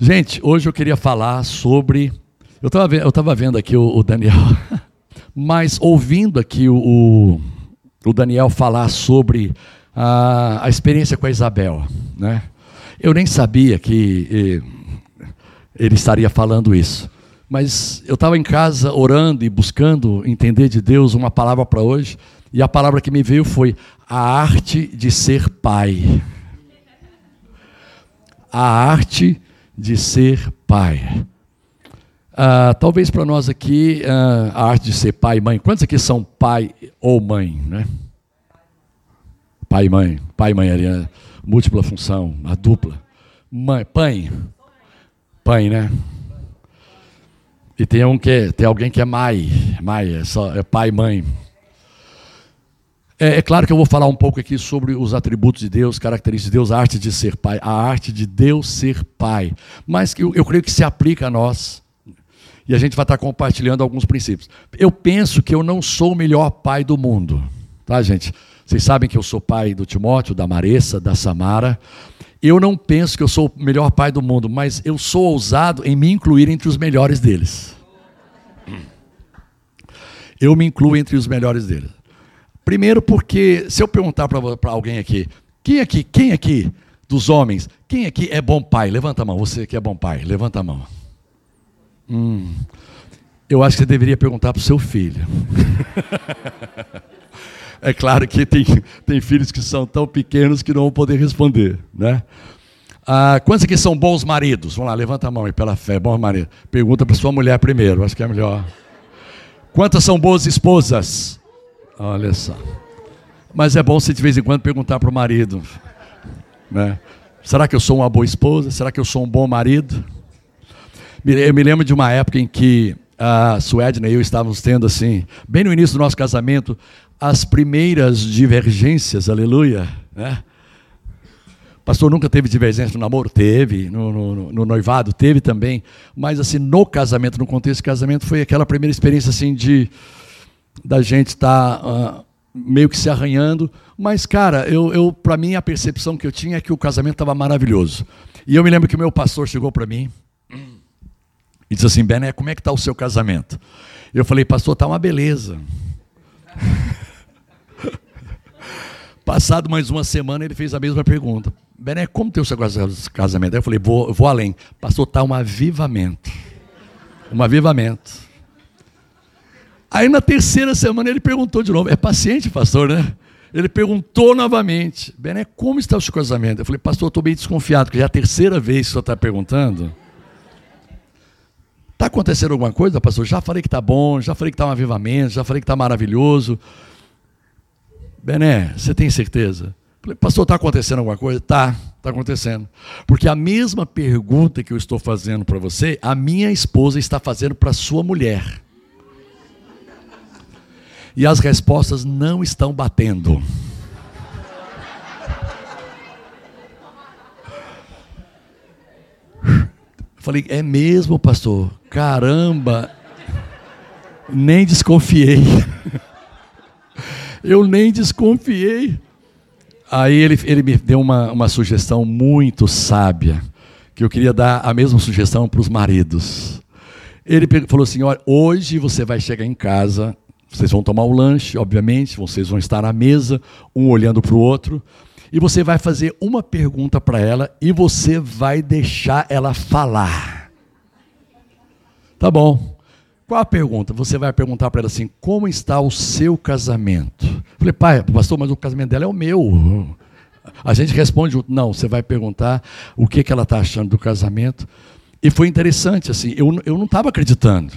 Gente, hoje eu queria falar sobre. Eu estava eu tava vendo aqui o, o Daniel, mas ouvindo aqui o, o, Daniel falar sobre a, a experiência com a Isabel, né? Eu nem sabia que eh, ele estaria falando isso. Mas eu estava em casa orando e buscando entender de Deus uma palavra para hoje, e a palavra que me veio foi a arte de ser pai. A arte de ser pai. Ah, talvez para nós aqui, ah, a arte de ser pai e mãe. Quantos aqui são pai ou mãe? Né? Pai e mãe. Pai e mãe ali, né? múltipla função, a dupla. Mãe, pai. Pai, né? E tem um que é, tem alguém que é mãe, mãe é, só, é pai e mãe. É, é, claro que eu vou falar um pouco aqui sobre os atributos de Deus, características de Deus, a arte de ser pai, a arte de Deus ser pai. Mas eu, eu creio que se aplica a nós. E a gente vai estar compartilhando alguns princípios. Eu penso que eu não sou o melhor pai do mundo. Tá, gente? Vocês sabem que eu sou pai do Timóteo, da Maressa, da Samara. Eu não penso que eu sou o melhor pai do mundo, mas eu sou ousado em me incluir entre os melhores deles. Eu me incluo entre os melhores deles. Primeiro porque, se eu perguntar para alguém aqui, quem aqui, quem aqui dos homens, quem aqui é bom pai? Levanta a mão, você que é bom pai, levanta a mão. Hum, eu acho que você deveria perguntar para o seu filho. é claro que tem, tem filhos que são tão pequenos que não vão poder responder, né? Ah, quantos aqui são bons maridos? Vamos lá, levanta a mão aí pela fé, bom marido. Pergunta para sua mulher primeiro, acho que é melhor. Quantas são boas esposas? Olha só. Mas é bom você de vez em quando perguntar para o marido, né? Será que eu sou uma boa esposa? Será que eu sou um bom marido? Eu me lembro de uma época em que a Suedna e eu estávamos tendo assim, bem no início do nosso casamento, as primeiras divergências, aleluia, né? Pastor nunca teve divergência no namoro? Teve, no, no, no, noivado teve também, mas assim, no casamento, no contexto de casamento, foi aquela primeira experiência assim de da gente estar tá, uh, meio que se arranhando. Mas, cara, eu, eu para mim a percepção que eu tinha é que o casamento estava maravilhoso. E eu me lembro que o meu pastor chegou para mim e disse assim: Bené, como é que está o seu casamento? Eu falei, pastor, está uma beleza. Passado mais uma semana, ele fez a mesma pergunta. Bené, como tem o seu casamento? Eu falei, vou, vou além. Pastor, está um avivamento. Um avivamento. Aí na terceira semana ele perguntou de novo. É paciente, pastor, né? Ele perguntou novamente: Bené, como está o seu casamento? Eu falei, pastor, estou bem desconfiado, porque já é a terceira vez que o senhor está perguntando. Está acontecendo alguma coisa, pastor? Já falei que está bom, já falei que está um avivamento, já falei que está maravilhoso. Bené, você tem certeza? Falei, pastor, está acontecendo alguma coisa? Tá, está acontecendo. Porque a mesma pergunta que eu estou fazendo para você, a minha esposa está fazendo para sua mulher e as respostas não estão batendo. Falei, é mesmo, pastor? Caramba, nem desconfiei. Eu nem desconfiei. Aí ele, ele me deu uma, uma sugestão muito sábia, que eu queria dar a mesma sugestão para os maridos. Ele falou assim: olha, hoje você vai chegar em casa vocês vão tomar o lanche, obviamente, vocês vão estar na mesa, um olhando para o outro, e você vai fazer uma pergunta para ela e você vai deixar ela falar. Tá bom. Qual a pergunta? Você vai perguntar para ela assim: como está o seu casamento? Eu falei, pai, pastor, mas o casamento dela é o meu. A gente responde junto. Não, você vai perguntar o que, que ela está achando do casamento. E foi interessante, assim, eu, eu não estava acreditando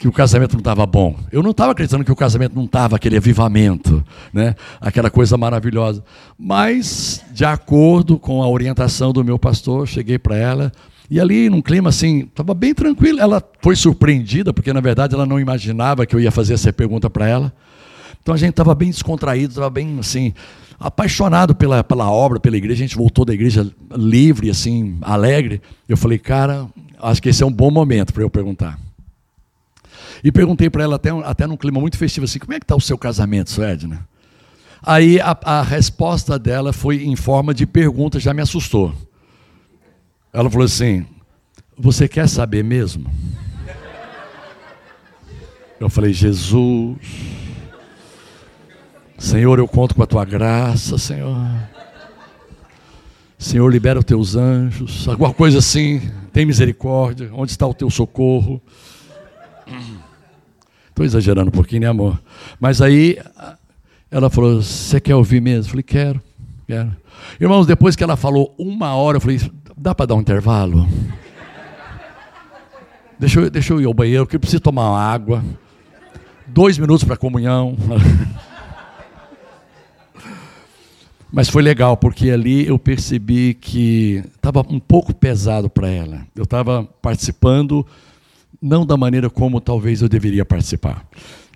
que o casamento não estava bom. Eu não estava acreditando que o casamento não estava aquele avivamento, né? aquela coisa maravilhosa. Mas, de acordo com a orientação do meu pastor, cheguei para ela e ali, num clima assim, estava bem tranquilo. Ela foi surpreendida, porque na verdade ela não imaginava que eu ia fazer essa pergunta para ela. Então a gente estava bem descontraído, estava bem assim, apaixonado pela, pela obra, pela igreja. A gente voltou da igreja livre, assim, alegre. Eu falei, cara, acho que esse é um bom momento para eu perguntar. E perguntei para ela, até, até num clima muito festivo, assim: como é que está o seu casamento, Edna? Aí a, a resposta dela foi em forma de pergunta, já me assustou. Ela falou assim: Você quer saber mesmo? Eu falei: Jesus, Senhor, eu conto com a tua graça, Senhor. Senhor, libera os teus anjos, alguma coisa assim, tem misericórdia, onde está o teu socorro? Estou exagerando um pouquinho, né, amor? Mas aí ela falou: Você quer ouvir mesmo? Eu falei: Quero, quero. Irmãos, depois que ela falou uma hora, eu falei: Dá para dar um intervalo? Deixa eu, deixa eu ir ao banheiro, porque eu preciso tomar uma água. Dois minutos para comunhão. Mas foi legal, porque ali eu percebi que estava um pouco pesado para ela. Eu estava participando, não da maneira como talvez eu deveria participar.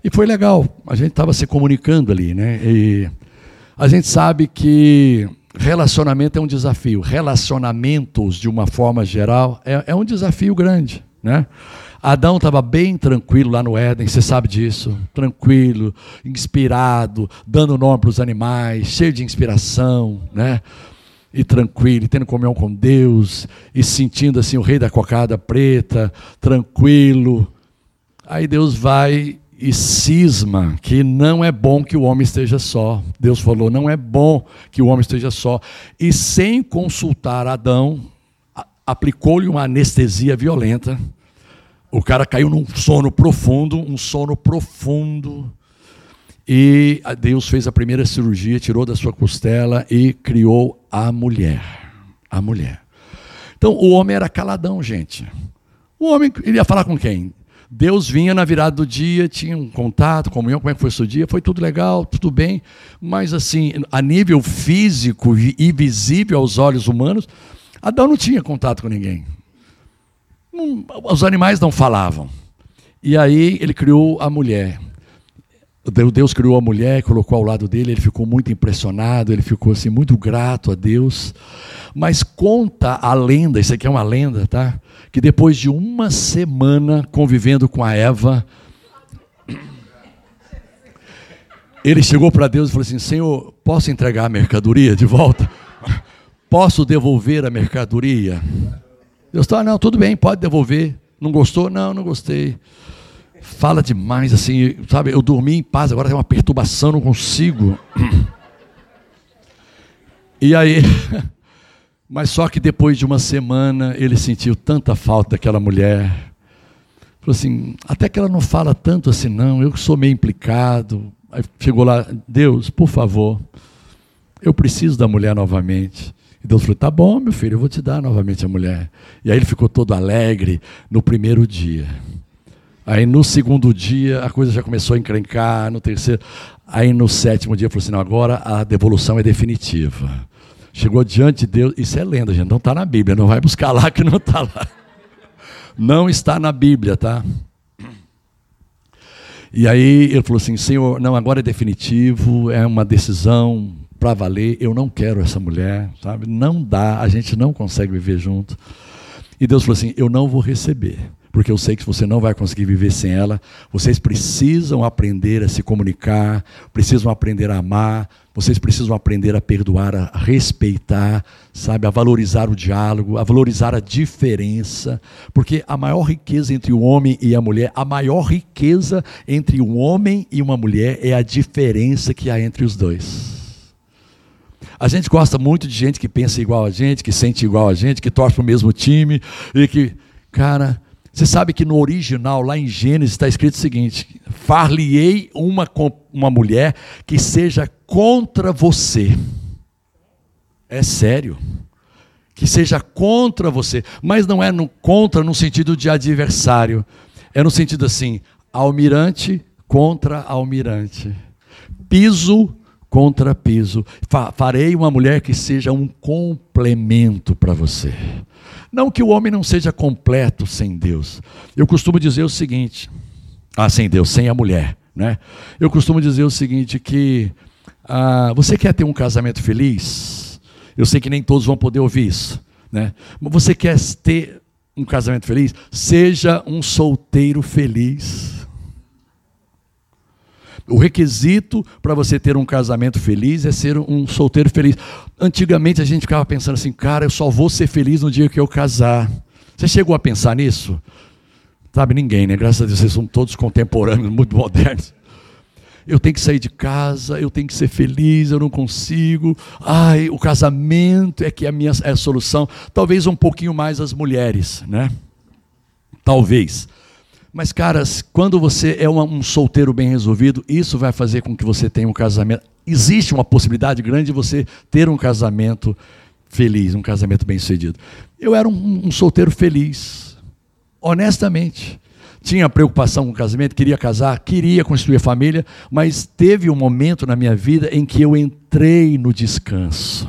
E foi legal, a gente estava se comunicando ali, né? E a gente sabe que relacionamento é um desafio. Relacionamentos, de uma forma geral, é, é um desafio grande, né? Adão estava bem tranquilo lá no Éden, você sabe disso. Tranquilo, inspirado, dando nome para os animais, cheio de inspiração, né? E tranquilo, e tendo comunhão com Deus, e sentindo assim o rei da cocada preta, tranquilo. Aí Deus vai e cisma que não é bom que o homem esteja só. Deus falou: não é bom que o homem esteja só. E sem consultar Adão, aplicou-lhe uma anestesia violenta o cara caiu num sono profundo, um sono profundo. E Deus fez a primeira cirurgia, tirou da sua costela e criou a mulher. A mulher. Então o homem era caladão, gente. O homem, ele ia falar com quem? Deus vinha na virada do dia, tinha um contato, comunhão, como é que foi o seu dia? Foi tudo legal, tudo bem, mas assim, a nível físico e visível aos olhos humanos, Adão não tinha contato com ninguém. Não, os animais não falavam. E aí ele criou a mulher. Deus criou a mulher, colocou ao lado dele, ele ficou muito impressionado, ele ficou assim muito grato a Deus. Mas conta a lenda, isso aqui é uma lenda, tá? Que depois de uma semana convivendo com a Eva, ele chegou para Deus e falou assim: Senhor, posso entregar a mercadoria de volta? Posso devolver a mercadoria? Deus está, não, tudo bem, pode devolver. Não gostou? Não, não gostei. Fala demais, assim, sabe? Eu dormi em paz, agora tem uma perturbação, não consigo. E aí, mas só que depois de uma semana ele sentiu tanta falta daquela mulher. Falou assim, até que ela não fala tanto assim, não, eu sou meio implicado. Aí chegou lá, Deus, por favor, eu preciso da mulher novamente. E Deus falou: tá bom, meu filho, eu vou te dar novamente a mulher. E aí ele ficou todo alegre no primeiro dia. Aí no segundo dia a coisa já começou a encrencar, no terceiro. Aí no sétimo dia falou assim: não, agora a devolução é definitiva. Chegou diante de Deus, isso é lenda, gente, não está na Bíblia, não vai buscar lá que não está lá. Não está na Bíblia, tá? E aí ele falou assim: Senhor, não, agora é definitivo, é uma decisão, para valer, eu não quero essa mulher, sabe? Não dá, a gente não consegue viver junto. E Deus falou assim: eu não vou receber, porque eu sei que você não vai conseguir viver sem ela. Vocês precisam aprender a se comunicar, precisam aprender a amar, vocês precisam aprender a perdoar, a respeitar, sabe, a valorizar o diálogo, a valorizar a diferença, porque a maior riqueza entre o homem e a mulher, a maior riqueza entre um homem e uma mulher é a diferença que há entre os dois. A gente gosta muito de gente que pensa igual a gente, que sente igual a gente, que torce para o mesmo time e que, cara, você sabe que no original, lá em Gênesis, está escrito o seguinte: Far-lhe-ei uma, uma mulher que seja contra você. É sério. Que seja contra você. Mas não é no contra no sentido de adversário. É no sentido assim: almirante contra almirante. Piso contrapiso. Farei uma mulher que seja um complemento para você. Não que o homem não seja completo sem Deus. Eu costumo dizer o seguinte: ah, sem Deus, sem a mulher, né? Eu costumo dizer o seguinte que ah, você quer ter um casamento feliz? Eu sei que nem todos vão poder ouvir isso, né? Mas você quer ter um casamento feliz? Seja um solteiro feliz. O requisito para você ter um casamento feliz é ser um solteiro feliz. Antigamente a gente ficava pensando assim, cara, eu só vou ser feliz no dia que eu casar. Você chegou a pensar nisso? Sabe, ninguém, né? Graças a Deus, vocês são todos contemporâneos, muito modernos. Eu tenho que sair de casa, eu tenho que ser feliz, eu não consigo. Ai, o casamento é que é a minha é a solução. Talvez um pouquinho mais as mulheres, né? Talvez. Mas, caras, quando você é um solteiro bem resolvido, isso vai fazer com que você tenha um casamento. Existe uma possibilidade grande de você ter um casamento feliz, um casamento bem sucedido. Eu era um, um solteiro feliz, honestamente. Tinha preocupação com o casamento, queria casar, queria construir família, mas teve um momento na minha vida em que eu entrei no descanso.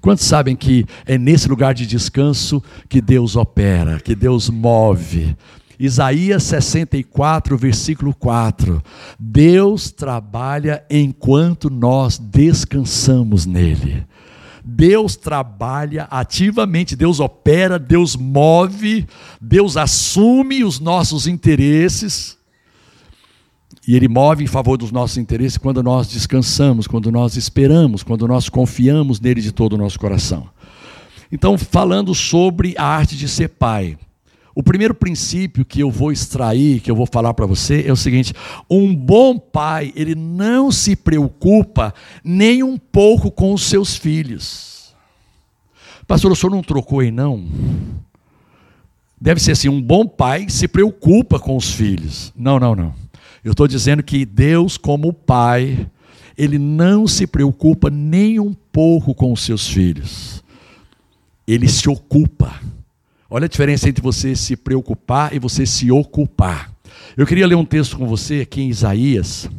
Quantos sabem que é nesse lugar de descanso que Deus opera, que Deus move? Isaías 64, versículo 4. Deus trabalha enquanto nós descansamos nele. Deus trabalha ativamente, Deus opera, Deus move, Deus assume os nossos interesses. E Ele move em favor dos nossos interesses quando nós descansamos, quando nós esperamos, quando nós confiamos nele de todo o nosso coração. Então, falando sobre a arte de ser pai. O primeiro princípio que eu vou extrair, que eu vou falar para você, é o seguinte: um bom pai, ele não se preocupa nem um pouco com os seus filhos. Pastor, o senhor não trocou aí, não? Deve ser assim: um bom pai se preocupa com os filhos. Não, não, não. Eu estou dizendo que Deus, como pai, ele não se preocupa nem um pouco com os seus filhos. Ele se ocupa Olha a diferença entre você se preocupar e você se ocupar. Eu queria ler um texto com você aqui em Isaías,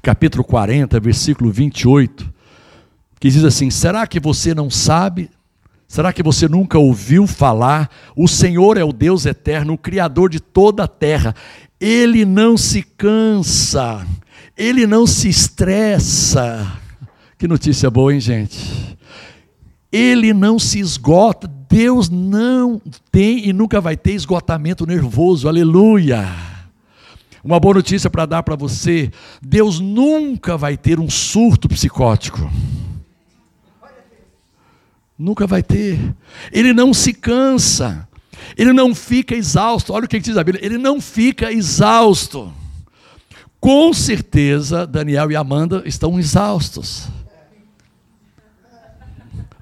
capítulo 40, versículo 28, que diz assim: Será que você não sabe? Será que você nunca ouviu falar? O Senhor é o Deus eterno, o Criador de toda a terra. Ele não se cansa, ele não se estressa. Que notícia boa, hein, gente? Ele não se esgota, Deus não tem e nunca vai ter esgotamento nervoso, aleluia. Uma boa notícia para dar para você: Deus nunca vai ter um surto psicótico. Nunca vai ter. Ele não se cansa. Ele não fica exausto. Olha o que diz a Bíblia: ele não fica exausto. Com certeza, Daniel e Amanda estão exaustos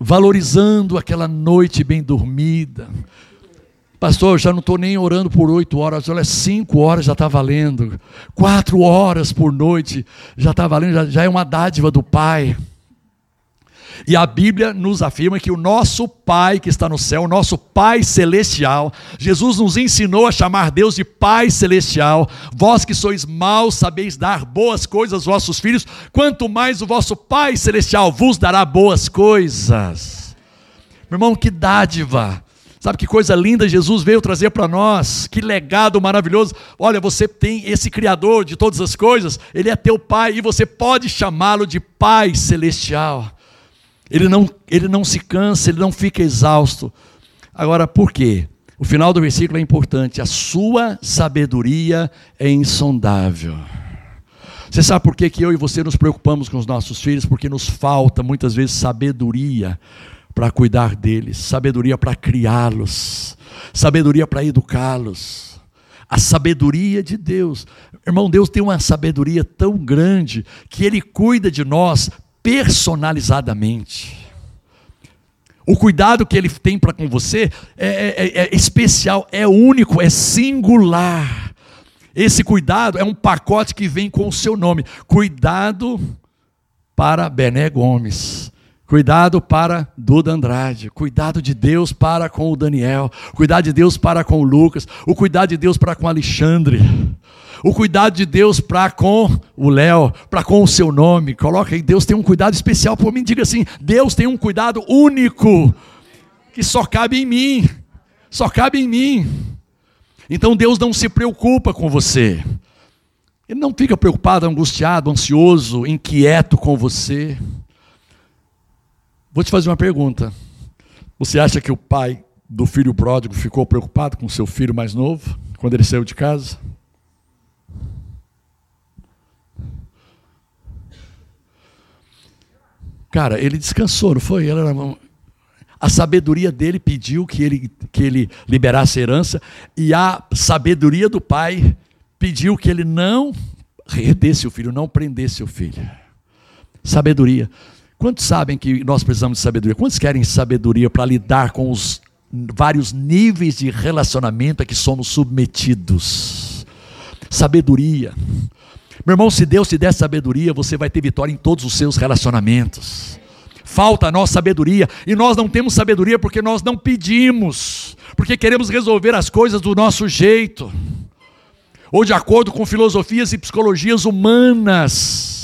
valorizando aquela noite bem dormida. Pastor, já não estou nem orando por oito horas, olha, cinco horas já está valendo, quatro horas por noite já está valendo, já, já é uma dádiva do Pai. E a Bíblia nos afirma que o nosso Pai que está no céu, o nosso Pai celestial, Jesus nos ensinou a chamar Deus de Pai celestial. Vós que sois maus, sabeis dar boas coisas aos vossos filhos, quanto mais o vosso Pai celestial vos dará boas coisas. Meu irmão, que dádiva! Sabe que coisa linda Jesus veio trazer para nós, que legado maravilhoso. Olha, você tem esse Criador de todas as coisas, Ele é teu Pai e você pode chamá-lo de Pai Celestial. Ele não, ele não se cansa, ele não fica exausto. Agora, por quê? O final do versículo é importante. A sua sabedoria é insondável. Você sabe por que, que eu e você nos preocupamos com os nossos filhos? Porque nos falta muitas vezes sabedoria para cuidar deles, sabedoria para criá-los, sabedoria para educá-los. A sabedoria de Deus. Irmão, Deus tem uma sabedoria tão grande que Ele cuida de nós personalizadamente. O cuidado que ele tem para com você é, é, é, é, especial, é único, é singular. Esse cuidado é um pacote que vem com o seu nome. Cuidado para Bené Gomes. Cuidado para Duda Andrade, cuidado de Deus para com o Daniel, cuidado de Deus para com o Lucas, o cuidado de Deus para com o Alexandre, o cuidado de Deus para com o Léo, para com o seu nome. Coloca aí, Deus tem um cuidado especial por mim. Diga assim: Deus tem um cuidado único que só cabe em mim. Só cabe em mim. Então Deus não se preocupa com você. Ele não fica preocupado, angustiado, ansioso, inquieto com você. Vou te fazer uma pergunta. Você acha que o pai do filho pródigo ficou preocupado com seu filho mais novo, quando ele saiu de casa? Cara, ele descansou, não foi? A sabedoria dele pediu que ele, que ele liberasse a herança, e a sabedoria do pai pediu que ele não retesse o filho, não prendesse o filho. Sabedoria. Quantos sabem que nós precisamos de sabedoria? Quantos querem sabedoria para lidar com os vários níveis de relacionamento a que somos submetidos? Sabedoria. Meu irmão, se Deus te der sabedoria, você vai ter vitória em todos os seus relacionamentos. Falta a nossa sabedoria, e nós não temos sabedoria porque nós não pedimos, porque queremos resolver as coisas do nosso jeito, ou de acordo com filosofias e psicologias humanas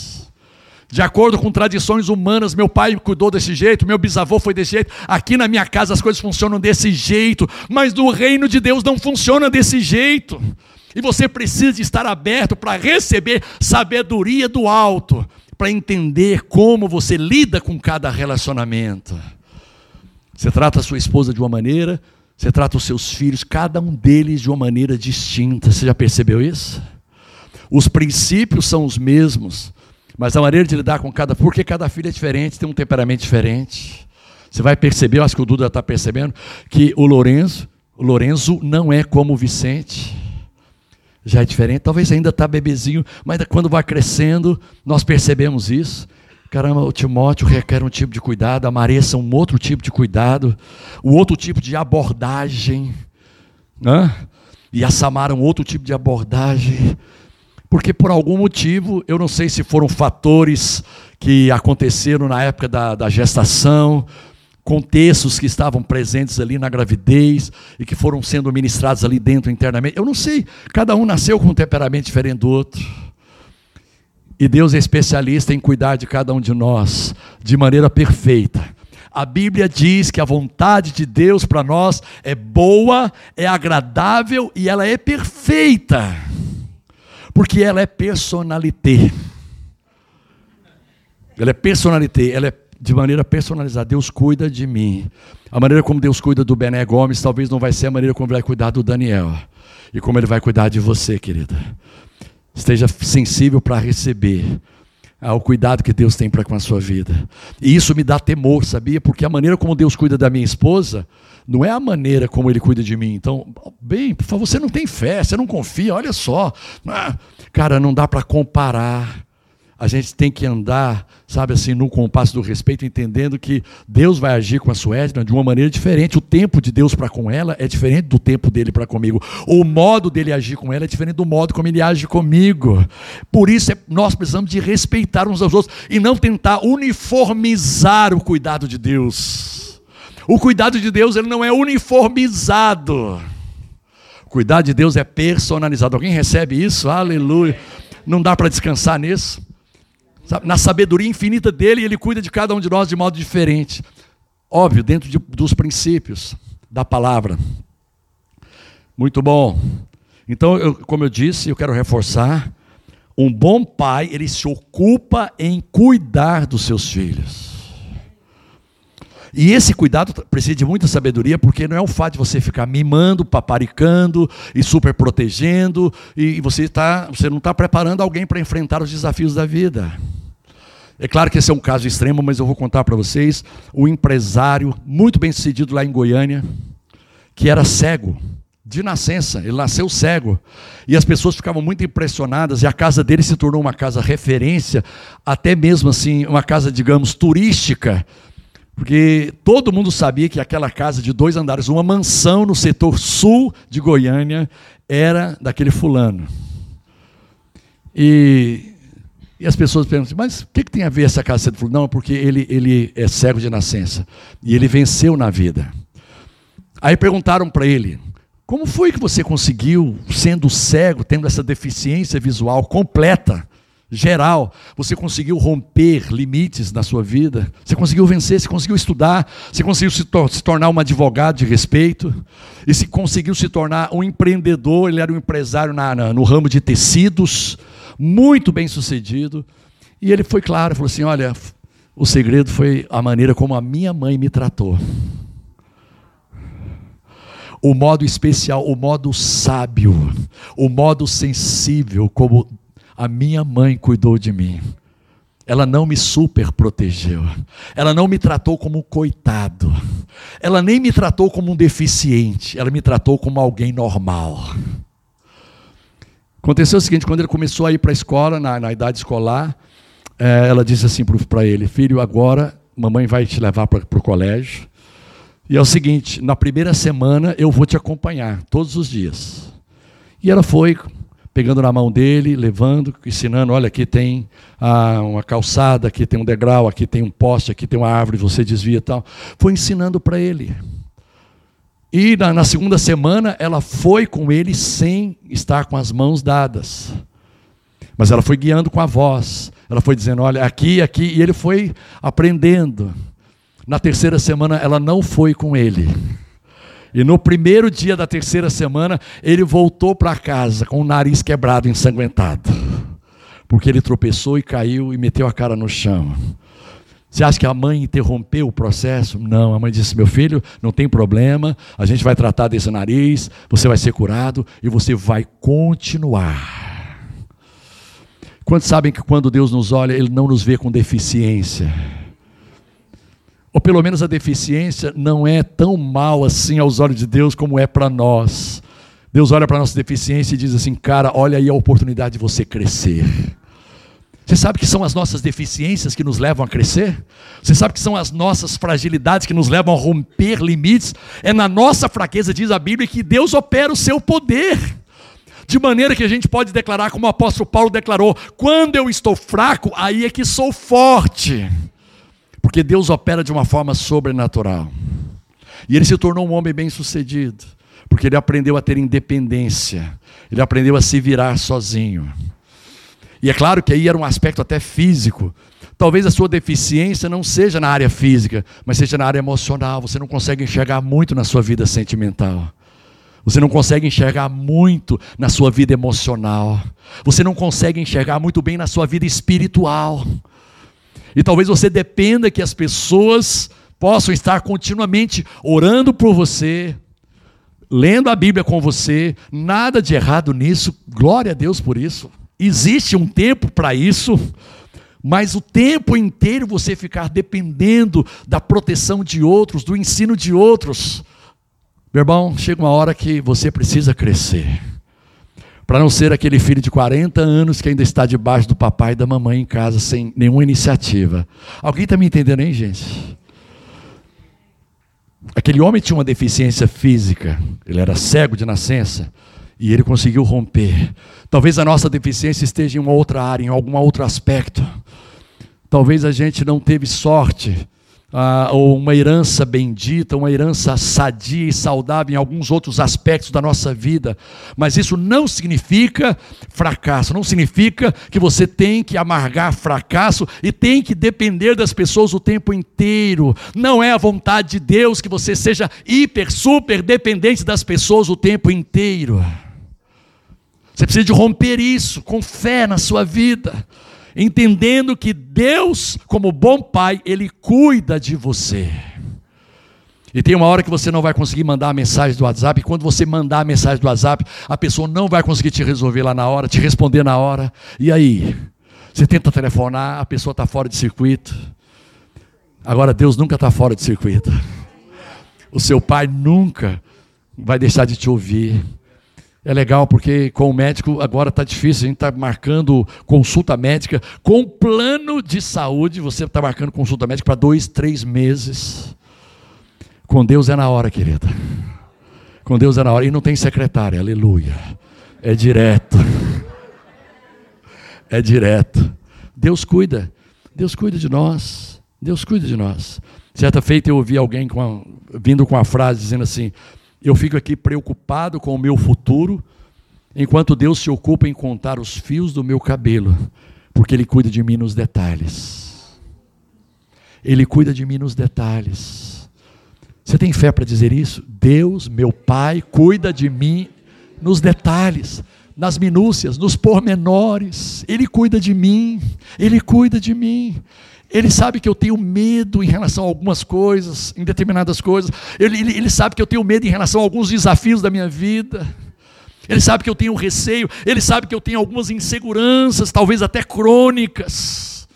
de acordo com tradições humanas, meu pai cuidou desse jeito, meu bisavô foi desse jeito, aqui na minha casa as coisas funcionam desse jeito, mas no reino de Deus não funciona desse jeito. E você precisa estar aberto para receber sabedoria do alto, para entender como você lida com cada relacionamento. Você trata a sua esposa de uma maneira, você trata os seus filhos, cada um deles de uma maneira distinta. Você já percebeu isso? Os princípios são os mesmos, mas a maneira de lidar com cada. Porque cada filho é diferente, tem um temperamento diferente. Você vai perceber, eu acho que o Duda está percebendo, que o Lourenço, o Lourenço não é como o Vicente já é diferente. Talvez ainda está bebezinho, mas quando vai crescendo, nós percebemos isso. Caramba, o Timóteo requer um tipo de cuidado, a Maressa um outro tipo de cuidado, um outro tipo de abordagem. Né? E a Samara um outro tipo de abordagem. Porque por algum motivo, eu não sei se foram fatores que aconteceram na época da, da gestação, contextos que estavam presentes ali na gravidez e que foram sendo ministrados ali dentro internamente. Eu não sei, cada um nasceu com um temperamento diferente do outro. E Deus é especialista em cuidar de cada um de nós de maneira perfeita. A Bíblia diz que a vontade de Deus para nós é boa, é agradável e ela é perfeita. Porque ela é personalité. Ela é personalité, ela é de maneira personalizada. Deus cuida de mim. A maneira como Deus cuida do Bené Gomes talvez não vai ser a maneira como ele vai cuidar do Daniel. E como ele vai cuidar de você, querida. Esteja sensível para receber ao cuidado que Deus tem para com a sua vida. E isso me dá temor, sabia? Porque a maneira como Deus cuida da minha esposa não é a maneira como Ele cuida de mim. Então, bem, por favor, você não tem fé, você não confia, olha só. Ah, cara, não dá para comparar a gente tem que andar, sabe assim, no compasso do respeito, entendendo que Deus vai agir com a sua Edna de uma maneira diferente. O tempo de Deus para com ela é diferente do tempo dele para comigo. O modo dele agir com ela é diferente do modo como ele age comigo. Por isso é, nós precisamos de respeitar uns aos outros e não tentar uniformizar o cuidado de Deus. O cuidado de Deus ele não é uniformizado. O cuidado de Deus é personalizado. Alguém recebe isso? Aleluia. Não dá para descansar nisso. Na sabedoria infinita dele, ele cuida de cada um de nós de modo diferente. Óbvio, dentro de, dos princípios da palavra. Muito bom. Então, eu, como eu disse, eu quero reforçar: um bom pai, ele se ocupa em cuidar dos seus filhos. E esse cuidado precisa de muita sabedoria, porque não é o fato de você ficar mimando, paparicando e super protegendo, e você, tá, você não está preparando alguém para enfrentar os desafios da vida. É claro que esse é um caso extremo, mas eu vou contar para vocês um empresário muito bem sucedido lá em Goiânia, que era cego, de nascença, ele nasceu cego. E as pessoas ficavam muito impressionadas, e a casa dele se tornou uma casa referência, até mesmo assim, uma casa, digamos, turística, porque todo mundo sabia que aquela casa de dois andares, uma mansão no setor sul de Goiânia, era daquele fulano. E e as pessoas perguntam, mas o que, que tem a ver essa casa sendo fulano? Não, porque ele, ele é cego de nascença. E ele venceu na vida. Aí perguntaram para ele, como foi que você conseguiu, sendo cego, tendo essa deficiência visual completa, geral, você conseguiu romper limites na sua vida? Você conseguiu vencer, você conseguiu estudar, você conseguiu se, tor se tornar um advogado de respeito, e se conseguiu se tornar um empreendedor, ele era um empresário na, na, no ramo de tecidos, muito bem sucedido. E ele foi claro, falou assim: olha, o segredo foi a maneira como a minha mãe me tratou. O modo especial, o modo sábio, o modo sensível como a minha mãe cuidou de mim. ela não me super protegeu. Ela não me tratou como um coitado. Ela nem me tratou como um deficiente. Ela me tratou como alguém normal. Aconteceu o seguinte: quando ele começou a ir para a escola, na, na, idade escolar, é, ela disse assim para ele: Filho, agora mamãe vai te levar para o colégio. E é o seguinte: na primeira semana eu vou te acompanhar, todos os dias. E ela foi, pegando na mão dele, levando, ensinando: olha, aqui tem ah, uma calçada, aqui tem um degrau, aqui tem um poste, aqui tem uma árvore, você desvia e tal. Foi ensinando para ele. E na, na, segunda semana ela foi com ele sem estar com as mãos dadas. Mas ela foi guiando com a voz. Ela foi dizendo: olha, aqui, aqui. E ele foi aprendendo. Na terceira semana ela não foi com ele. E no primeiro dia da terceira semana, ele voltou para casa com o nariz quebrado, ensanguentado. Porque ele tropeçou e caiu e meteu a cara no chão. Você acha que a mãe interrompeu o processo? Não, a mãe disse: Meu filho, não tem problema, a gente vai tratar desse nariz, você vai ser curado e você vai continuar. Quantos sabem que quando Deus nos olha, Ele não nos vê com deficiência? Ou pelo menos a deficiência não é tão mal assim aos olhos de Deus como é para nós. Deus olha para a nossa deficiência e diz assim: Cara, olha aí a oportunidade de você crescer. Você sabe que são as nossas deficiências que nos levam a crescer? Você sabe que são as nossas fragilidades que nos levam a romper limites? É na nossa fraqueza, diz a Bíblia, que Deus opera o seu poder. De maneira que a gente pode declarar, como o apóstolo Paulo declarou: quando eu estou fraco, aí é que sou forte. Porque Deus opera de uma forma sobrenatural. E ele se tornou um homem bem-sucedido, porque ele aprendeu a ter independência, ele aprendeu a se virar sozinho. E é claro que aí era um aspecto até físico. Talvez a sua deficiência não seja na área física, mas seja na área emocional. Você não consegue enxergar muito na sua vida sentimental. Você não consegue enxergar muito na sua vida emocional. Você não consegue enxergar muito bem na sua vida espiritual. E talvez você dependa que as pessoas possam estar continuamente orando por você, lendo a Bíblia com você, nada de errado nisso, glória a Deus por isso. Existe um tempo para isso, mas o tempo inteiro você ficar dependendo da proteção de outros, do ensino de outros. Meu irmão, chega uma hora que você precisa crescer para não ser aquele filho de 40 anos que ainda está debaixo do papai e da mamãe em casa sem nenhuma iniciativa. Alguém está me entendendo, hein, gente? Aquele homem tinha uma deficiência física, ele era cego de nascença e ele conseguiu romper. Talvez a nossa deficiência esteja em uma outra área, em algum outro aspecto. Talvez a gente não teve sorte ah, ou uma herança bendita, uma herança sadia e saudável em alguns outros aspectos da nossa vida, mas isso não significa fracasso, não significa que você tem que amargar fracasso e tem que depender das pessoas o tempo inteiro. Não é a vontade de Deus que você seja hiper, super dependente das pessoas o tempo inteiro. Você precisa de romper isso com fé na sua vida entendendo que Deus, como bom pai, ele cuida de você. E tem uma hora que você não vai conseguir mandar a mensagem do WhatsApp, e quando você mandar a mensagem do WhatsApp, a pessoa não vai conseguir te resolver lá na hora, te responder na hora. E aí? Você tenta telefonar, a pessoa está fora de circuito. Agora, Deus nunca está fora de circuito. O seu pai nunca vai deixar de te ouvir. É legal porque com o médico agora está difícil, a gente está marcando consulta médica. Com plano de saúde, você está marcando consulta médica para dois, três meses. Com Deus é na hora, querida. Com Deus é na hora. E não tem secretária, aleluia. É direto. É direto. Deus cuida. Deus cuida de nós. Deus cuida de nós. Certa feita eu ouvi alguém com a, vindo com a frase dizendo assim: eu fico aqui preocupado com o meu futuro, enquanto Deus se ocupa em contar os fios do meu cabelo, porque Ele cuida de mim nos detalhes. Ele cuida de mim nos detalhes. Você tem fé para dizer isso? Deus, meu Pai, cuida de mim nos detalhes, nas minúcias, nos pormenores. Ele cuida de mim, Ele cuida de mim. Ele sabe que eu tenho medo em relação a algumas coisas, em determinadas coisas. Ele, ele, ele, sabe que eu tenho medo em relação a alguns desafios da minha vida. Ele sabe que eu tenho receio. Ele sabe que eu tenho algumas inseguranças, talvez até crônicas.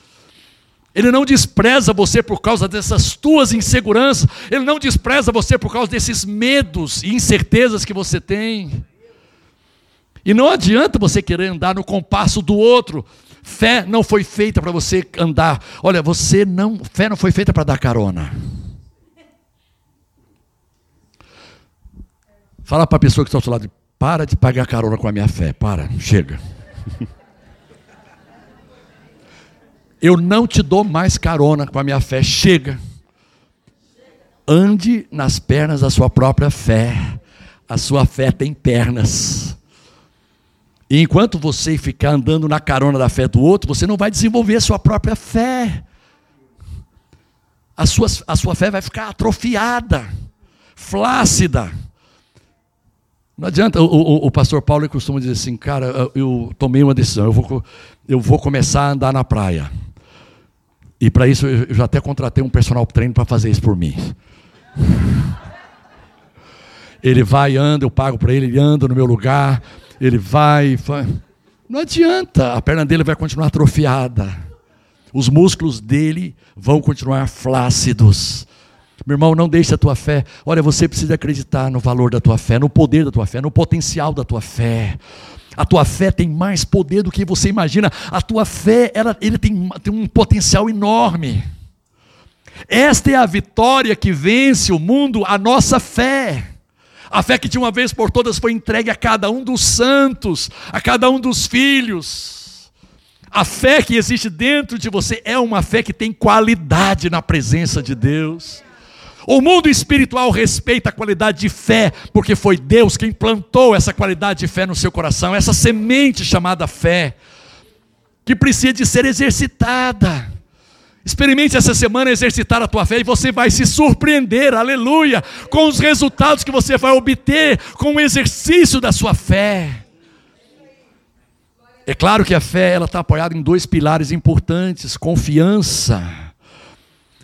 Ele não despreza você por causa dessas tuas inseguranças. Ele não despreza você por causa desses medos e incertezas que você tem. E não adianta você querer andar no compasso do outro. Fé não foi feita para você andar. Olha, você não, fé não foi feita para dar carona. Fala para a pessoa que está ao seu lado, para de pagar carona com a minha fé. Para, chega. Eu não te dou mais carona com a minha fé. Chega. Ande nas pernas da sua própria fé. A sua fé tem pernas. E enquanto você ficar andando na carona da fé do outro, você não vai desenvolver a sua própria fé. A sua, a sua fé vai ficar atrofiada, flácida. Não adianta, o, o, o pastor Paulo costuma dizer assim, cara, eu, tomei uma decisão, eu vou, eu vou começar a andar na praia. E para isso eu já até contratei um personal trainer para fazer isso por mim. Ele vai anda, eu pago para ele, ele anda no meu lugar, ele vai, vai. Não adianta, a perna dele vai continuar atrofiada. Os músculos dele vão continuar flácidos. Meu irmão, não deixe a tua fé. Olha, você precisa acreditar no valor da tua fé, no poder da tua fé, no potencial da tua fé. A tua fé tem mais poder do que você imagina. A tua fé, ela, ele tem, tem um potencial enorme. Esta é a vitória que vence o mundo, a nossa fé. A fé que de uma vez por todas foi entregue a cada um dos santos, a cada um dos filhos. A fé que existe dentro de você é uma fé que tem qualidade na presença de Deus. O mundo espiritual respeita a qualidade de fé, porque foi Deus quem plantou essa qualidade de fé no seu coração, essa semente chamada fé, que precisa de ser exercitada. Experimente essa semana exercitar a tua fé e você vai se surpreender, aleluia, com os resultados que você vai obter com o exercício da sua fé. É claro que a fé ela está apoiada em dois pilares importantes: confiança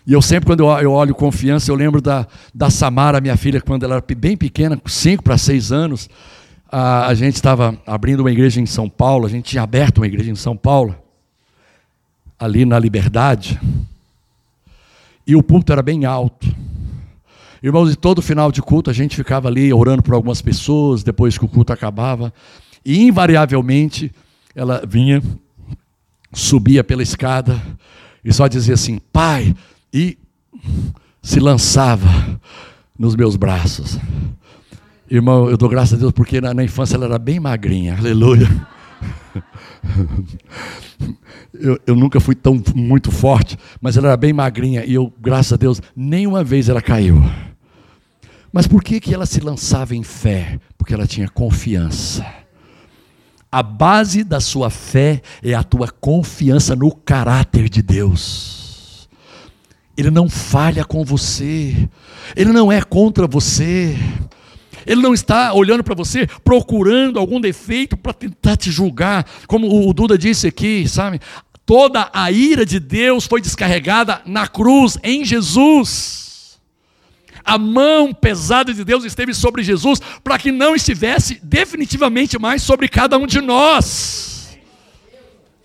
e eu sempre, quando eu olho confiança, eu lembro da, da Samara, minha filha, quando ela era bem pequena, 5 para 6 anos. A, a gente estava abrindo uma igreja em São Paulo, a gente tinha aberto uma igreja em São Paulo, ali na Liberdade. E o púlpito era bem alto. Irmãos, e todo final de culto a gente ficava ali orando por algumas pessoas, depois que o culto acabava. E invariavelmente ela vinha, subia pela escada e só dizia assim: Pai, e se lançava nos meus braços. Irmão, eu dou graças a Deus porque na, na infância ela era bem magrinha, aleluia. Eu, eu, nunca fui tão muito forte, mas ela era bem magrinha e eu, graças a Deus, nenhuma vez ela caiu. Mas por que, que ela se lançava em fé? Porque ela tinha confiança. A base da sua fé é a tua confiança no caráter de Deus. Ele não falha com você, Ele não é contra você, Ele não está olhando para você procurando algum defeito para tentar te julgar, como o Duda disse aqui, sabe? Toda a ira de Deus foi descarregada na cruz, em Jesus. A mão pesada de Deus esteve sobre Jesus para que não estivesse definitivamente mais sobre cada um de nós.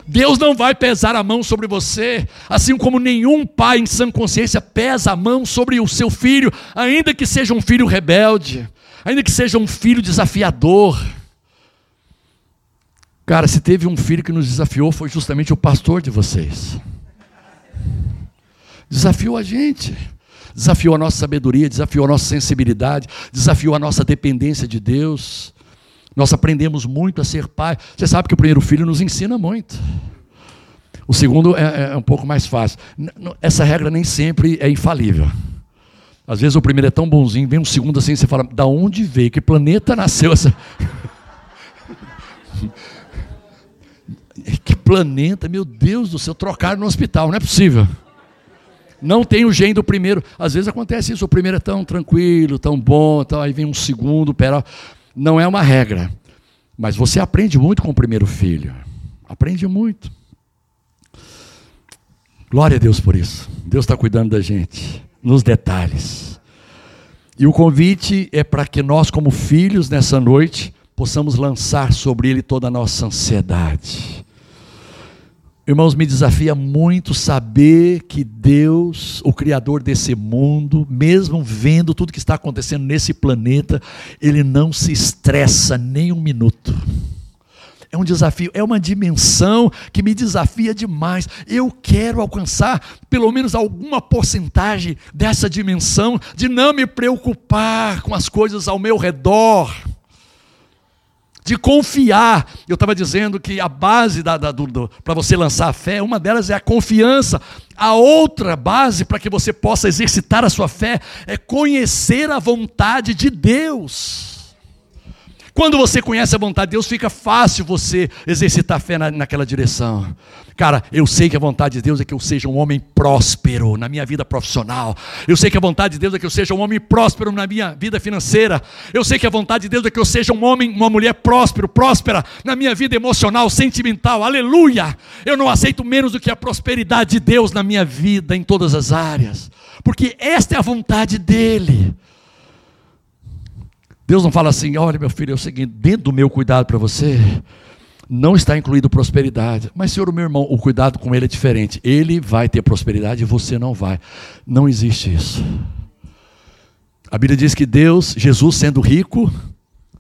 Deus não vai pesar a mão sobre você, assim como nenhum pai em sã consciência pesa a mão sobre o seu filho, ainda que seja um filho rebelde, ainda que seja um filho desafiador. Cara, se teve um filho que nos desafiou, foi justamente o pastor de vocês. Desafiou a gente, desafiou a nossa sabedoria, desafiou a nossa sensibilidade, desafiou a nossa dependência de Deus. Nós aprendemos muito a ser pai. Você sabe que o primeiro filho nos ensina muito. O segundo é, é um pouco mais fácil. Essa regra nem sempre é infalível. Às vezes o primeiro é tão bonzinho, vem um segundo assim, você fala, da onde veio? Que planeta nasceu essa? que planeta, meu Deus do céu, trocaram no hospital, não é possível. Não tem o gene do primeiro. Às vezes acontece isso, o primeiro é tão tranquilo, tão bom, tão, aí vem um segundo, pera, não é uma regra. Mas você aprende muito com o primeiro filho. Aprende muito. Glória a Deus por isso. Deus está cuidando da gente, nos detalhes. E o convite é para que nós, como filhos, nessa noite, possamos lançar sobre Ele toda a nossa ansiedade. Irmãos, me desafia muito saber que Deus, o Criador desse mundo, mesmo vendo tudo que está acontecendo nesse planeta, Ele não se estressa nem um minuto. É um desafio, é uma dimensão que me desafia demais. Eu quero alcançar pelo menos alguma porcentagem dessa dimensão de não me preocupar com as coisas ao meu redor de confiar. Eu estava dizendo que a base para você lançar a fé, uma delas é a confiança. A outra base para que você possa exercitar a sua fé é conhecer a vontade de Deus. Quando você conhece a vontade de Deus, fica fácil você exercitar fé na, naquela direção. Cara, eu sei que a vontade de Deus é que eu seja um homem próspero na minha vida profissional. Eu sei que a vontade de Deus é que eu seja um homem próspero na minha vida financeira. Eu sei que a vontade de Deus é que eu seja um homem, uma mulher próspero, próspera na minha vida emocional, sentimental. Aleluia! Eu não aceito menos do que a prosperidade de Deus na minha vida em todas as áreas, porque esta é a vontade dele. Deus não fala assim: olha, meu filho, é o seguinte, dentro do meu cuidado para você, não está incluído prosperidade. Mas, senhor, meu irmão, o cuidado com ele é diferente. Ele vai ter prosperidade e você não vai. Não existe isso. A Bíblia diz que Deus, Jesus sendo rico,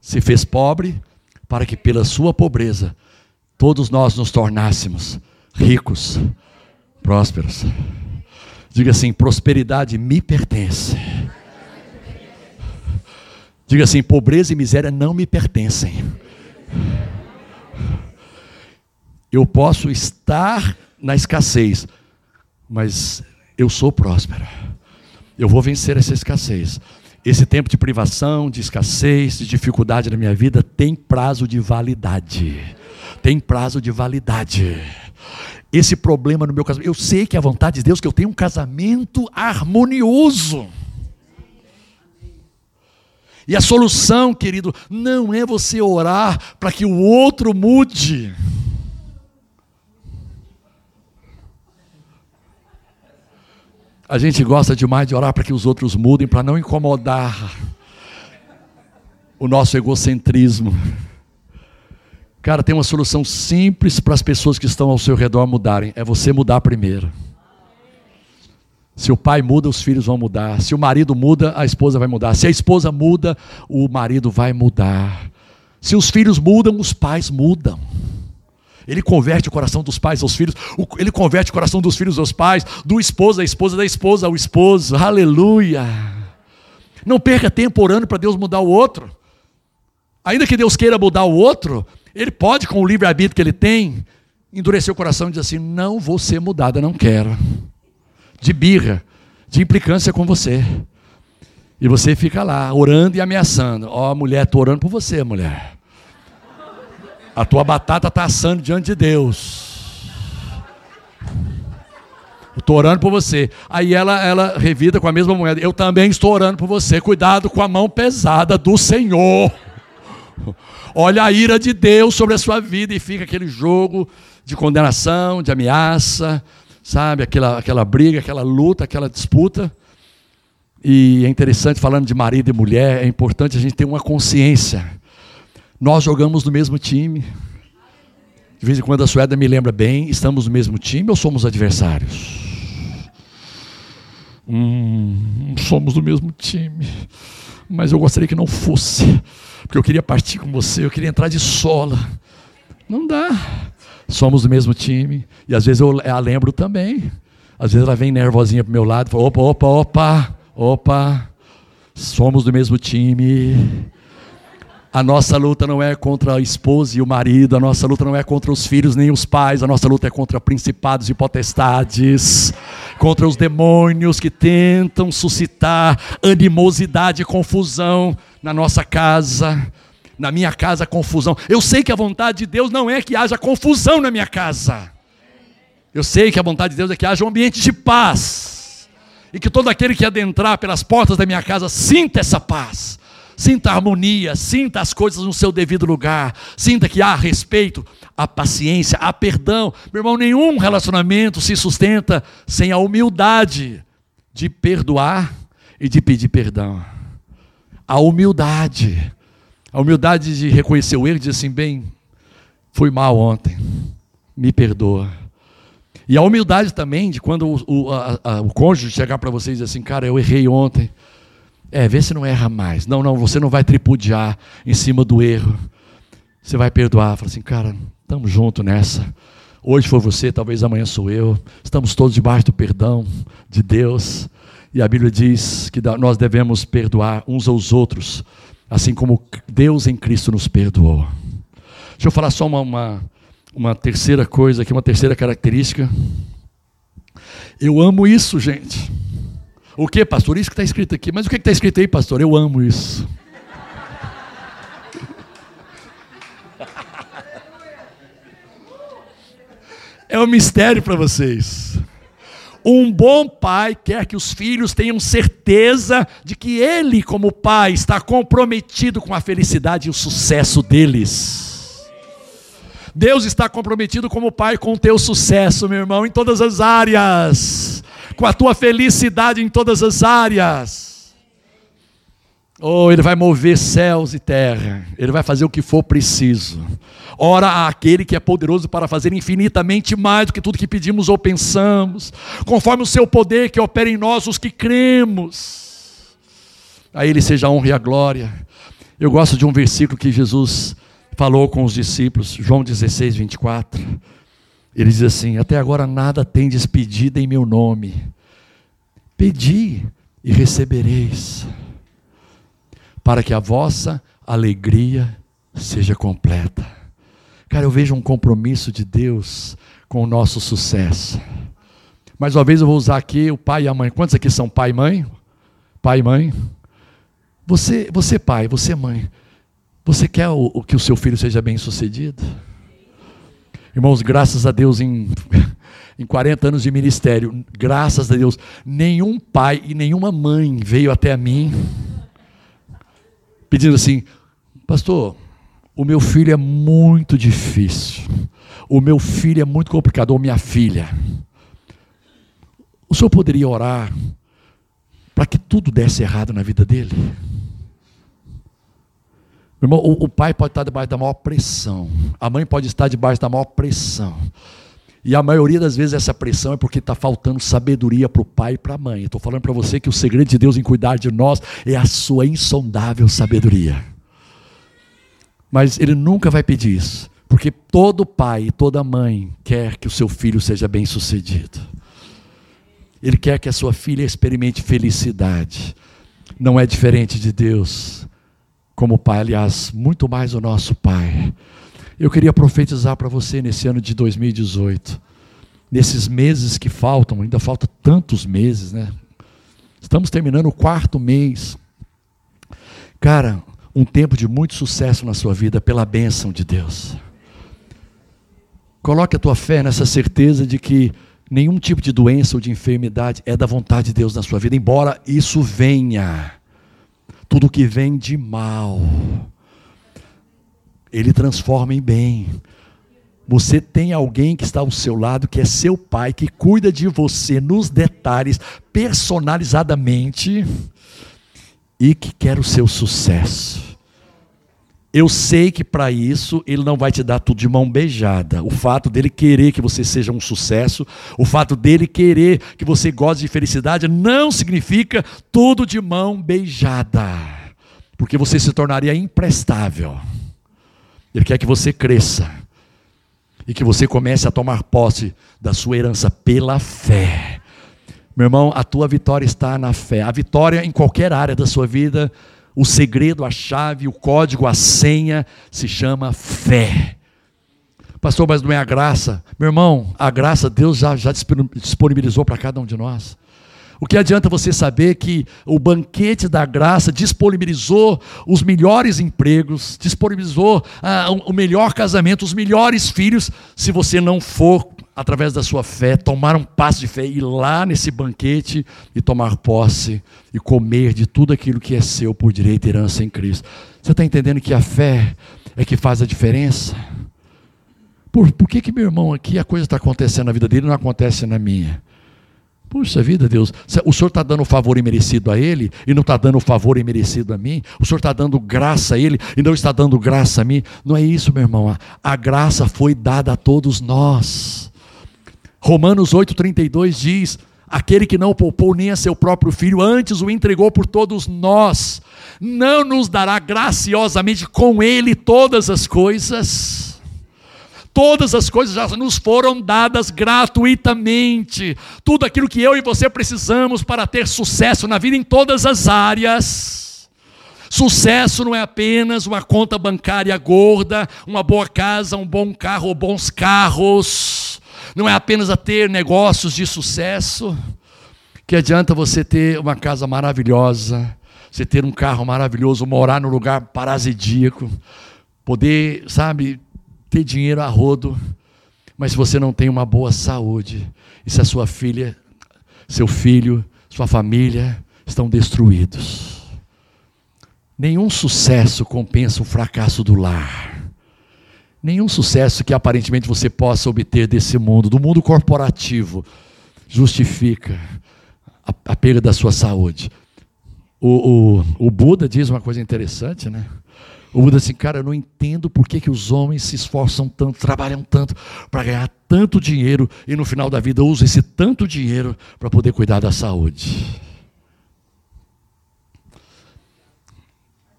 se fez pobre, para que pela sua pobreza todos nós nos tornássemos ricos, prósperos. Diga assim: prosperidade me pertence. Diga assim: pobreza e miséria não me pertencem. Eu posso estar na escassez, mas eu sou próspero. Eu vou vencer essa escassez. Esse tempo de privação, de escassez, de dificuldade na minha vida tem prazo de validade. Tem prazo de validade. Esse problema no meu casamento, eu sei que é a vontade de Deus que eu tenha um casamento harmonioso. E a solução, querido, não é você orar para que o outro mude. A gente gosta demais de orar para que os outros mudem, para não incomodar o nosso egocentrismo. Cara, tem uma solução simples para as pessoas que estão ao seu redor mudarem: é você mudar primeiro. Se o pai muda, os filhos vão mudar. Se o marido muda, a esposa vai mudar. Se a esposa muda, o marido vai mudar. Se os filhos mudam, os pais mudam. Ele converte o coração dos pais aos filhos, ele converte o coração dos filhos aos pais, do esposo à esposa, da esposa ao esposo. Aleluia! Não perca tempo orando para Deus mudar o outro. Ainda que Deus queira mudar o outro, ele pode, com o livre-arbítrio que ele tem, endurecer o coração e dizer assim: Não vou ser mudada, não quero de birra, de implicância com você. E você fica lá, orando e ameaçando. Ó, oh, mulher, estou orando por você, mulher. A tua batata está assando diante de Deus. Estou orando por você. Aí ela, ela revida com a mesma moeda. Eu também estou orando por você. Cuidado com a mão pesada do Senhor. Olha a ira de Deus sobre a sua vida e fica aquele jogo de condenação, de ameaça, sabe? Aquela, aquela briga, aquela luta, aquela disputa. E é interessante, falando de marido e mulher, é importante a gente ter uma consciência. Nós jogamos no mesmo time. De vez em quando a Sueda me lembra bem: estamos no mesmo time ou somos adversários? Hum, somos do mesmo time. Mas eu gostaria que não fosse, porque eu queria partir com você, eu queria entrar de sola. Não dá somos do mesmo time. E às vezes eu a lembro também. Às vezes ela vem nervosinha pro meu lado fala: opa, opa, opa, opa, somos do mesmo time. A nossa luta não é contra a esposa e o marido, a nossa luta não é contra os filhos nem os pais, a nossa luta é contra principados e potestades, contra os demônios que tentam suscitar animosidade e confusão na nossa casa na minha casa confusão. Eu sei que a vontade de Deus não é que haja confusão na minha casa. Eu sei que a vontade de Deus é que haja um ambiente de paz. E que todo aquele que adentrar pelas portas da minha casa sinta essa paz. Sinta a harmonia, sinta as coisas no seu devido lugar, sinta que há respeito, há paciência, há perdão. Meu irmão, nenhum relacionamento se sustenta sem a humildade de perdoar e de pedir perdão. A humildade. A humildade de reconhecer o erro e dizer assim: bem, fui mal ontem, me perdoa. E a humildade também de quando o, o, a, a, o cônjuge chegar para vocês e dizer assim, cara, eu errei ontem. É, vê se não erra mais. Não, não, você não vai tripudiar em cima do erro. Você vai perdoar. Fala assim, cara, estamos juntos nessa. Hoje foi você, talvez amanhã sou eu. Estamos todos debaixo do perdão de Deus. E a Bíblia diz que nós devemos perdoar uns aos outros, assim como Deus em Cristo nos perdoou. Deixa eu falar só uma, uma, uma terceira coisa aqui, uma terceira característica. Eu amo isso, gente. O que, pastor? Isso que está escrito aqui. Mas o que está escrito aí, pastor? Eu amo isso. é um mistério para vocês. Um bom pai quer que os filhos tenham certeza de que ele, como pai, está comprometido com a felicidade e o sucesso deles. Deus está comprometido como pai com o teu sucesso, meu irmão, em todas as áreas, com a tua felicidade em todas as áreas. Oh, ele vai mover céus e terra, ele vai fazer o que for preciso. Ora aquele que é poderoso para fazer infinitamente mais do que tudo que pedimos ou pensamos, conforme o seu poder que opera em nós os que cremos. A ele seja a honra e a glória. Eu gosto de um versículo que Jesus falou com os discípulos, João 16, 24. Ele diz assim: Até agora nada tem despedida em meu nome. Pedi e recebereis para que a vossa alegria seja completa. Cara, eu vejo um compromisso de Deus com o nosso sucesso. Mais uma vez eu vou usar aqui o pai e a mãe. Quantos aqui são pai e mãe? Pai e mãe? Você, você pai, você mãe. Você quer o, o que o seu filho seja bem sucedido? Irmãos, graças a Deus em, em 40 anos de ministério, graças a Deus, nenhum pai e nenhuma mãe veio até mim pedindo assim: Pastor, o meu filho é muito difícil, o meu filho é muito complicado, ou minha filha. O senhor poderia orar para que tudo desse errado na vida dele? Meu irmão, o, o pai pode estar debaixo da maior pressão, a mãe pode estar debaixo da maior pressão. E a maioria das vezes essa pressão é porque está faltando sabedoria para o pai e para a mãe. Estou falando para você que o segredo de Deus em cuidar de nós é a sua insondável sabedoria. Mas ele nunca vai pedir isso, porque todo pai e toda mãe quer que o seu filho seja bem sucedido. Ele quer que a sua filha experimente felicidade. Não é diferente de Deus, como pai, aliás, muito mais o nosso pai. Eu queria profetizar para você nesse ano de 2018, nesses meses que faltam, ainda falta tantos meses, né? Estamos terminando o quarto mês. Cara, um tempo de muito sucesso na sua vida pela bênção de Deus. Coloque a tua fé nessa certeza de que nenhum tipo de doença ou de enfermidade é da vontade de Deus na sua vida, embora isso venha. Tudo que vem de mal ele transforma em bem. Você tem alguém que está ao seu lado, que é seu pai, que cuida de você nos detalhes, personalizadamente, e que quer o seu sucesso. Eu sei que para isso ele não vai te dar tudo de mão beijada. O fato dele querer que você seja um sucesso, o fato dele querer que você goze de felicidade, não significa tudo de mão beijada, porque você se tornaria imprestável. Ele quer que você cresça e que você comece a tomar posse da sua herança pela fé. Meu irmão, a tua vitória está na fé. A vitória em qualquer área da sua vida, o segredo, a chave, o código, a senha se chama fé. Pastor, mas não é a graça. Meu irmão, a graça Deus já, já disponibilizou para cada um de nós. O que adianta você saber que o banquete da graça disponibilizou os melhores empregos, disponibilizou ah, o melhor casamento, os melhores filhos, se você não for, através da sua fé, tomar um passo de fé, ir lá nesse banquete e tomar posse e comer de tudo aquilo que é seu por direito e herança em Cristo. Você está entendendo que a fé é que faz a diferença? Por, por que, que meu irmão aqui a coisa está acontecendo na vida dele e não acontece na minha? Puxa vida, Deus, o Senhor está dando favor imerecido a ele e não está dando favor imerecido a mim? O Senhor está dando graça a ele e não está dando graça a mim? Não é isso, meu irmão. A graça foi dada a todos nós. Romanos 8,32 diz: Aquele que não poupou nem a seu próprio filho, antes o entregou por todos nós, não nos dará graciosamente com ele todas as coisas? Todas as coisas já nos foram dadas gratuitamente. Tudo aquilo que eu e você precisamos para ter sucesso na vida em todas as áreas. Sucesso não é apenas uma conta bancária gorda, uma boa casa, um bom carro ou bons carros. Não é apenas a ter negócios de sucesso. Que adianta você ter uma casa maravilhosa, você ter um carro maravilhoso, morar num lugar parasidíaco, poder, sabe, ter dinheiro a rodo, mas se você não tem uma boa saúde, e se a sua filha, seu filho, sua família estão destruídos. Nenhum sucesso compensa o fracasso do lar. Nenhum sucesso que aparentemente você possa obter desse mundo, do mundo corporativo, justifica a, a perda da sua saúde. O, o, o Buda diz uma coisa interessante, né? O Buda assim, cara, eu não entendo por que, que os homens se esforçam tanto, trabalham tanto para ganhar tanto dinheiro e no final da vida usam esse tanto dinheiro para poder cuidar da saúde.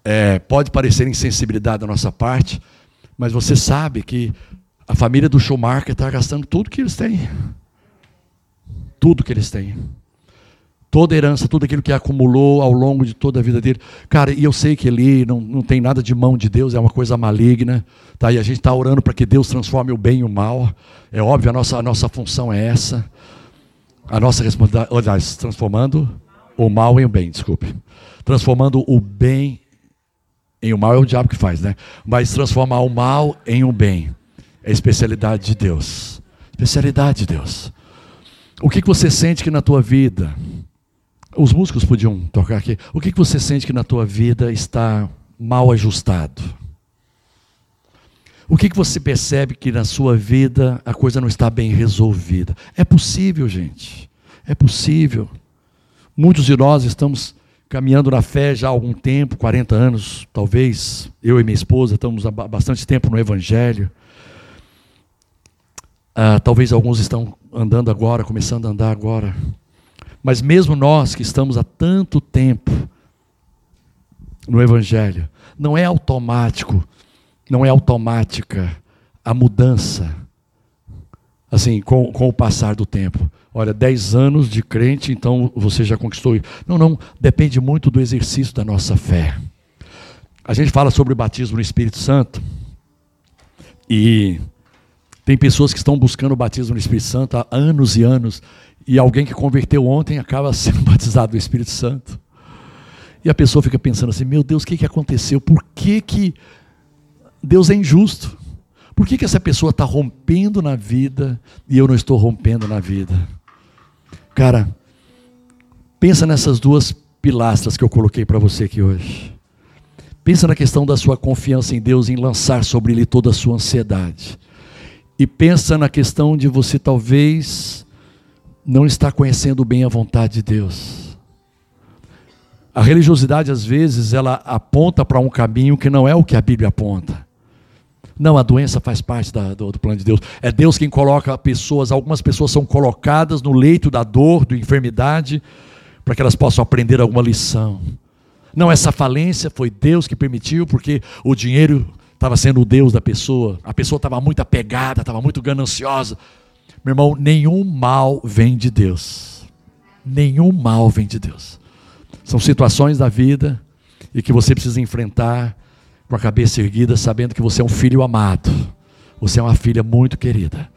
É, pode parecer insensibilidade da nossa parte, mas você sabe que a família do Schumacher está gastando tudo que eles têm. Tudo que eles têm toda a herança, tudo aquilo que acumulou ao longo de toda a vida dele. Cara, e eu sei que ele não, não tem nada de mão de Deus, é uma coisa maligna. Tá? E a gente está orando para que Deus transforme o bem e o mal. É óbvio, a nossa, a nossa função é essa. A nossa responsabilidade, transformando o mal em o bem, desculpe. Transformando o bem em o mal é o diabo que faz, né? Mas transformar o mal em o bem é especialidade de Deus. Especialidade de Deus. O que, que você sente que na tua vida os músicos podiam tocar aqui. O que, que você sente que na tua vida está mal ajustado? O que, que você percebe que na sua vida a coisa não está bem resolvida? É possível, gente. É possível. Muitos de nós estamos caminhando na fé já há algum tempo 40 anos, talvez. Eu e minha esposa estamos há bastante tempo no Evangelho. Ah, talvez alguns estão andando agora, começando a andar agora. Mas mesmo nós que estamos há tanto tempo no Evangelho, não é automático, não é automática a mudança, assim, com, com o passar do tempo. Olha, 10 anos de crente, então você já conquistou. Não, não, depende muito do exercício da nossa fé. A gente fala sobre o batismo no Espírito Santo e tem pessoas que estão buscando o batismo no Espírito Santo há anos e anos e alguém que converteu ontem acaba sendo batizado do Espírito Santo. E a pessoa fica pensando assim: meu Deus, o que, que aconteceu? Por que, que Deus é injusto? Por que, que essa pessoa está rompendo na vida e eu não estou rompendo na vida? Cara, pensa nessas duas pilastras que eu coloquei para você aqui hoje. Pensa na questão da sua confiança em Deus, em lançar sobre Ele toda a sua ansiedade. E pensa na questão de você talvez não está conhecendo bem a vontade de Deus. A religiosidade, às vezes, ela aponta para um caminho que não é o que a Bíblia aponta. Não, a doença faz parte da, do, do, plano de Deus. É Deus quem coloca pessoas, algumas pessoas são colocadas no leito da dor, da enfermidade, para que elas possam aprender alguma lição. Não, essa falência foi Deus que permitiu, porque o dinheiro estava sendo o Deus da pessoa, a pessoa estava muito apegada, estava muito gananciosa. Meu irmão, nenhum mal vem de Deus. Nenhum mal vem de Deus. São situações da vida e que você precisa enfrentar com a cabeça erguida, sabendo que você é um filho amado. Você é uma filha muito querida.